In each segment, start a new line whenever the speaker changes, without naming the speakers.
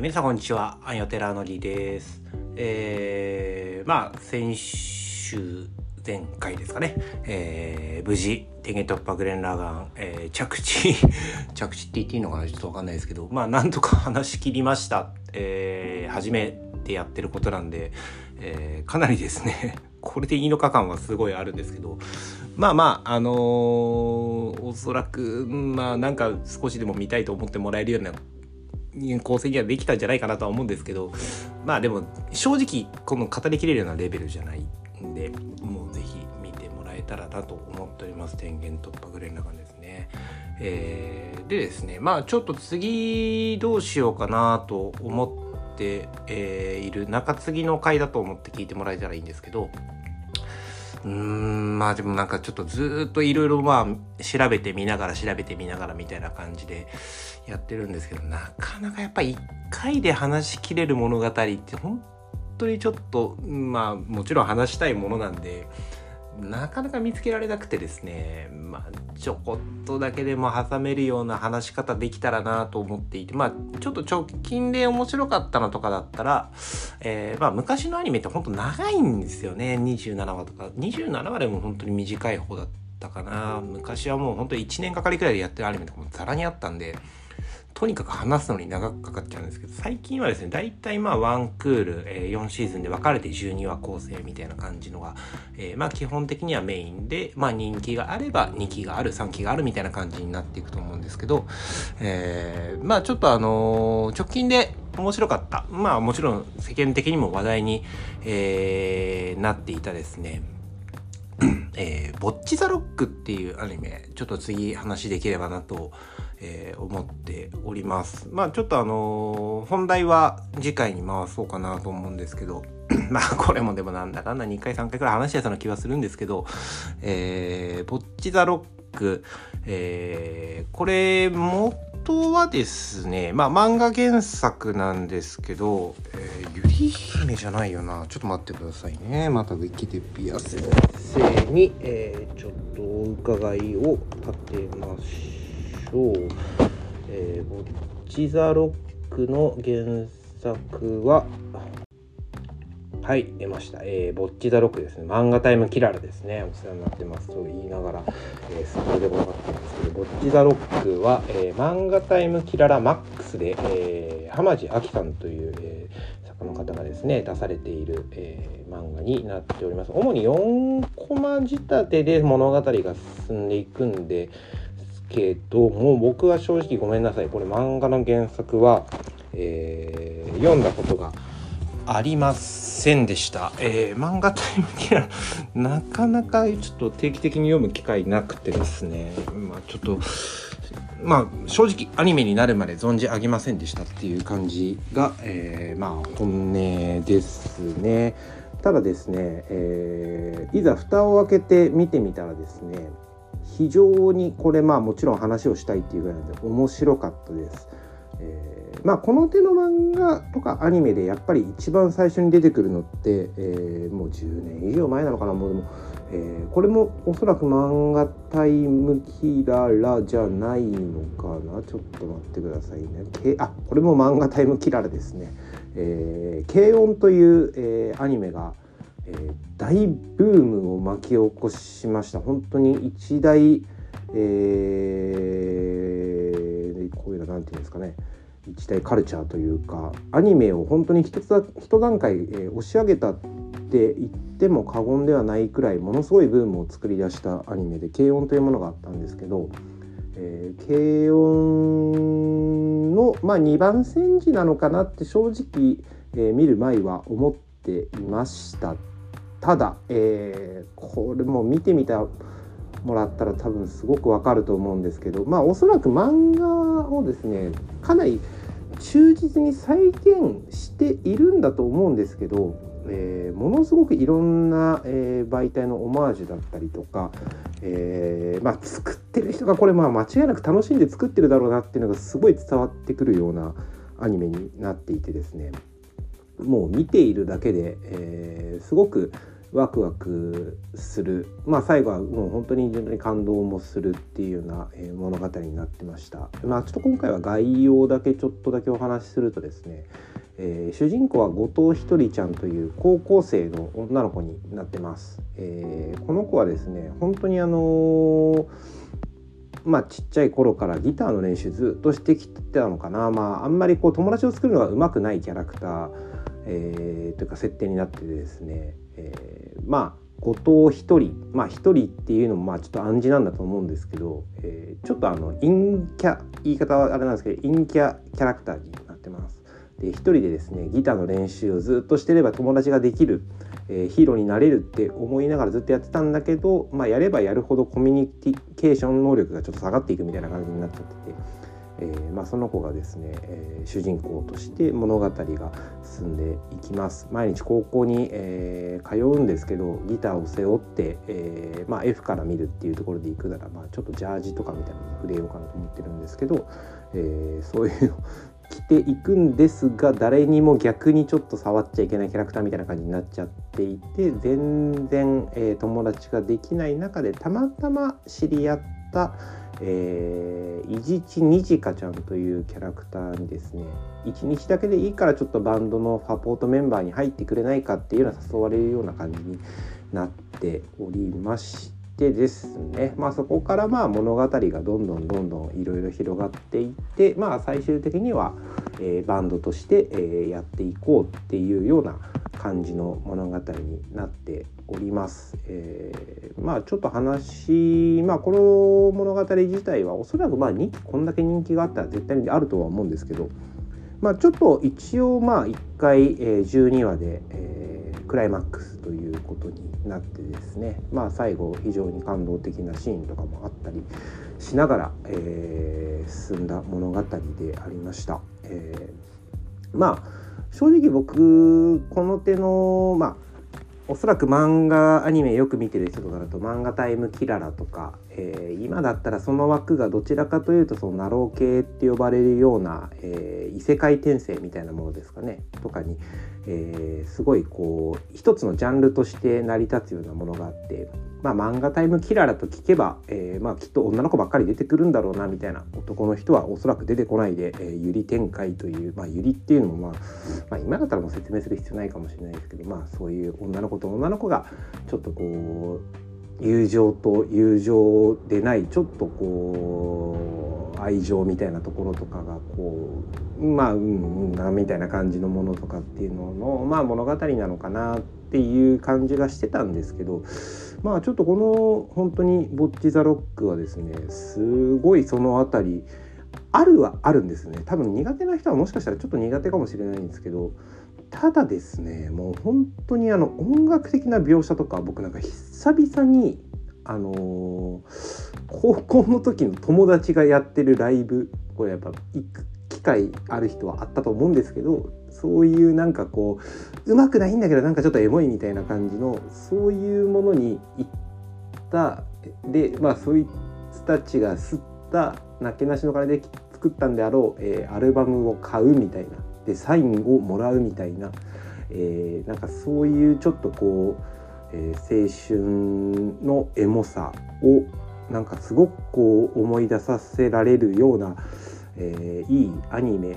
ー、皆さんこんにちは。アンヨテラのりです。えー、まあ、先週、前回ですかね、えー、無事、天元突破グレンラーガン、えー、着地着地って言っていいのかなちょっとわかんないですけど、まあ、なんとか話し切りました。えー、初めてやってることなんで、えー、かなりですねこれでいいのか感はすごいあるんですけど、まあまあ、あのー、おそらく、まあなんか少しでも見たいと思ってもらえるような構成にはできたんじゃないかなとは思うんですけどまあでも正直この語りきれるようなレベルじゃないんでもう是非見てもらえたらなと思っております天元突破グレンラガンですね。えー、でですねまあちょっと次どうしようかなと思って、えー、いる中継ぎの回だと思って聞いてもらえたらいいんですけどうん。まあでもなんかちょっとずっといろいろまあ調べてみながら調べてみながらみたいな感じでやってるんですけどなかなかやっぱ一回で話しきれる物語って本当にちょっとまあもちろん話したいものなんでなかなか見つけられなくてですねまあちょこっとだけでも挟めるような話し方できたらなと思っていてまあちょっと直近で面白かったのとかだったら、えー、まあ昔のアニメってほんと長いんですよね。27話とか。27話でも本当に短い方だったかな。昔はもう本当に1年かかりくらいでやってるアニメとかもざらにあったんでとにかく話すのに長くかかっちゃうんですけど最近はですね大体まあ1クール、えー、4シーズンで分かれて12話構成みたいな感じのが、えー、まあ基本的にはメインで、まあ、人気があれば2期がある3期があるみたいな感じになっていくと思うんですけど、えー、まあちょっとあの直近で面白かった。まあもちろん世間的にも話題に、えー、なっていたですね。えー、ボッチ・ザ・ロックっていうアニメちょっと次話できればなとえー、思っております。まあちょっとあのー、本題は次回に回そうかなと思うんですけど、まあこれもでもなんだかんだ2回3回くらい話してたような気はするんですけど、えー、ボッチザロック、えー、これ元はですね、まあ漫画原作なんですけど、えー、ゆり姫じゃないよな。ちょっと待ってくださいね。またウィキディア先生に、えー、ちょっとお伺いを立てましょう。えー、ボッチ・ザ・ロックの原作は、はい、出ました。えー、ボッチ・ザ・ロックですね。漫画タイムキララですね。お世話になってますと言いながら、えー、スポでも分かってるんですけど、ボッチ・ザ・ロックは、えー、漫画タイムキララマックスで、えー、浜地亜紀さんという、えー、作家の方がですね、出されている、えー、漫画になっております。主に4コマ仕立てで物語が進んでいくんで、けどもう僕は正直ごめんなさいこれ漫画の原作は、えー、読んだことがありませんでした、えー、漫画タイムキラーなかなかちょっと定期的に読む機会なくてですね。まあちょっとまあ正直アニメになるまで存じ上げませんでしたっていう感じが、えー、まあ本音ですね。ただですね、えー、いざ蓋を開けて見てみたらですね非常にこれまあもちろん話をしたいっていうぐらいなんで面白かったです。えー、まあこの手の漫画とかアニメでやっぱり一番最初に出てくるのって、えー、もう10年以上前なのかな。もうでも、えー、これもおそらく漫画タイムキララじゃないのかな。ちょっと待ってくださいね。けあこれも漫画タイムキララですね。えー、軽音という、えー、アニメがえー、大ブームを巻き起こしました。本当に一大、えー、こういうのなんていうんですかね。一大カルチャーというかアニメを本当に一つ一段階、えー、押し上げたって言っても過言ではないくらいものすごいブームを作り出したアニメで「軽音」というものがあったんですけど、えー、軽音の、まあ、2番煎じなのかなって正直、えー、見る前は思っていました。ただ、えー、これも見てみたもらったら多分すごくわかると思うんですけどまあおそらく漫画をですねかなり忠実に再現しているんだと思うんですけど、えー、ものすごくいろんな、えー、媒体のオマージュだったりとか、えー、まあ、作ってる人がこれまあ間違いなく楽しんで作ってるだろうなっていうのがすごい伝わってくるようなアニメになっていてですね。もう見ているだけで、え、すごくワクワクする。まあ最後はもう本当にに感動もするっていうような、物語になってました。まあちょっと今回は概要だけちょっとだけお話しするとですね、えー、主人公は後藤ひとりちゃんという高校生の女の子になってます、えー、この子はですね本当にあのーまあ、ちっちゃい頃からギターの練習ずっとしてきてたのかな、まあ、あんまりこう友達を作るのがうまくないキャラクター、えー、というか設定になっててですね、えー、まあ後藤一人まあ一人っていうのもまあちょっと暗示なんだと思うんですけど、えー、ちょっとあの陰キャ言い方はあれなんですけど陰キャキャラクターになってます。で一人でですねギターの練習をずっとしてれば友達ができる、えー、ヒーローになれるって思いながらずっとやってたんだけど、まあ、やればやるほどコミュニケーション能力がちょっと下がっていくみたいな感じになっちゃってて。えー、まあ、その子がですね、えー、主人公として物語が進んでいきます。毎日高校に、えー、通うんですけどギターを背負って、えまあ、F から見るっていうところで行くなら、まあ、ちょっとジャージとかみたいなの触れようかなと思ってるんですけど、えそういうの着ていくんですが誰にも逆にちょっと触っちゃいけないキャラクターみたいな感じになっちゃっていて全然、え友達ができない中でたまたま知り合った、えー、いじちにじかちゃんというキャラクターにですね1日だけでいいからちょっとバンドのサポートメンバーに入ってくれないかっていうのは誘われるような感じになっておりましてですね。まあそこからまあ物語がどんどんどんどんいろいろ広がっていってまあ最終的には、えー、バンドとして、えー、やっていこうっていうような感じの物語になっております。えー、まあちょっと話まあこの物語自体はおそらくまあ2期こんだけ人気があったら絶対にあるとは思うんですけどまあちょっと一応まあ1回、えー、12話で、えー、クライマックスということになってですねまあ最後非常に感動的なシーンとかもあったりしながら、えー、進んだ物語でありました。えー、まあ正直僕この手のまあおそらく漫画アニメよく見てる人とかだと漫画タイムキララとか、えー、今だったらその枠がどちらかというとそのナロー系って呼ばれるような、えー、異世界転生みたいなものですかね。とかに、えー、すごいこう一つのジャンルとして成り立つようなものがあってまあ、漫画タイムキララと聞けば、えー、まあ、きっと女の子ばっかり出てくるんだろうなみたいな男の人はおそらく出てこないで、えー、ゆり展開という、まあ、ゆりっていうのも、まあ、まあ今だったらもう説明する必要ないかもしれないですけど、まあ、そういう女の子と女の子がちょっとこう友情と友情でないちょっとこう愛情みたいなところとかがこうまあうんうんみたいな感じのものとかっていうのの、まあ、物語なのかなっていう感じがしてたんですけど。まあちょっとこの本当に「ボッチ・ザ・ロック」はですねすごいその辺りあるはあるんですね多分苦手な人はもしかしたらちょっと苦手かもしれないんですけどただですねもう本当にあの音楽的な描写とか僕なんか久々にあのー、高校の時の友達がやってるライブこれやっぱ行く機会ある人はあったと思うんですけどそういうなんかこううまくないんだけどなんかちょっとエモいみたいな感じのそういうものに行ったでまあそういう人たちが吸ったなけなしの金で作ったんであろう、えー、アルバムを買うみたいなでサインをもらうみたいな、えー、なんかそういうちょっとこう、えー、青春のエモさをなんかすごくこう思い出させられるような、えー、いいアニメ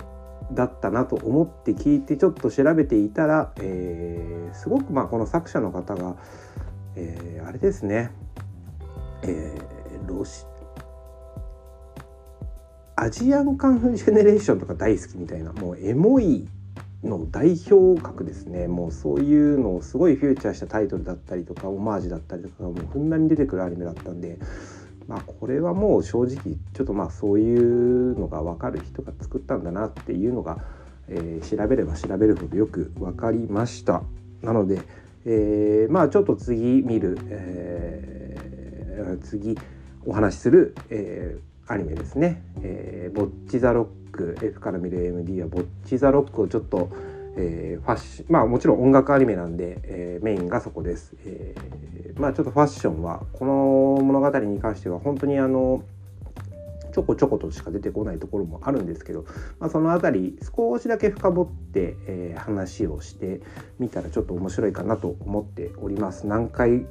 だったなと思って聞いてちょっと調べていたら、えー、すごくまあこの作者の方が、えー、あれですね、えー、ロシアジアンカンフージェネレーションとか大好きみたいなもうエモいの代表格ですねもうそういうのをすごいフューチャーしたタイトルだったりとかオマージュだったりとかがもうふんだんに出てくるアニメだったんでまあこれはもう正直ちょっとまあそういうのが分かる人が作ったんだなっていうのが、え、調べれば調べるほどよく分かりました。なので、え、まあちょっと次見る、え、次お話しする、え、アニメですね「えー、ボッチ・ザ・ロック」F から見る MD は「ボッチ・ザ・ロック」をちょっとえー、ファッシまあもちろん音楽アニメなんで、えー、メインがそこです、えー、まあちょっとファッションはこの物語に関しては本当にあのちょこちょことしか出てこないところもあるんですけど、まあ、その辺り少しだけ深掘って、えー、話をしてみたらちょっと面白いかなと思っております。何回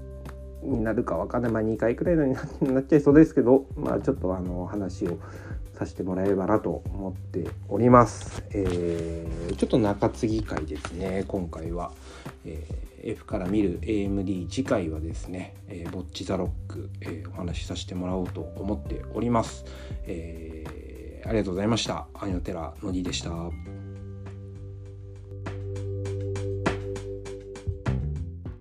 になるか分かんない、まあ、2回くらいになっちゃいそうですけど、まあ、ちょっとあの話をさせてもらえればなと思っております。えー、ちょっと中継ぎ会ですね今回は。えー F から見る AMD 次回はですね、えー、ボッチザロック、えー、お話しさせてもらおうと思っております。えー、ありがとうございました。アニオテラのりでした。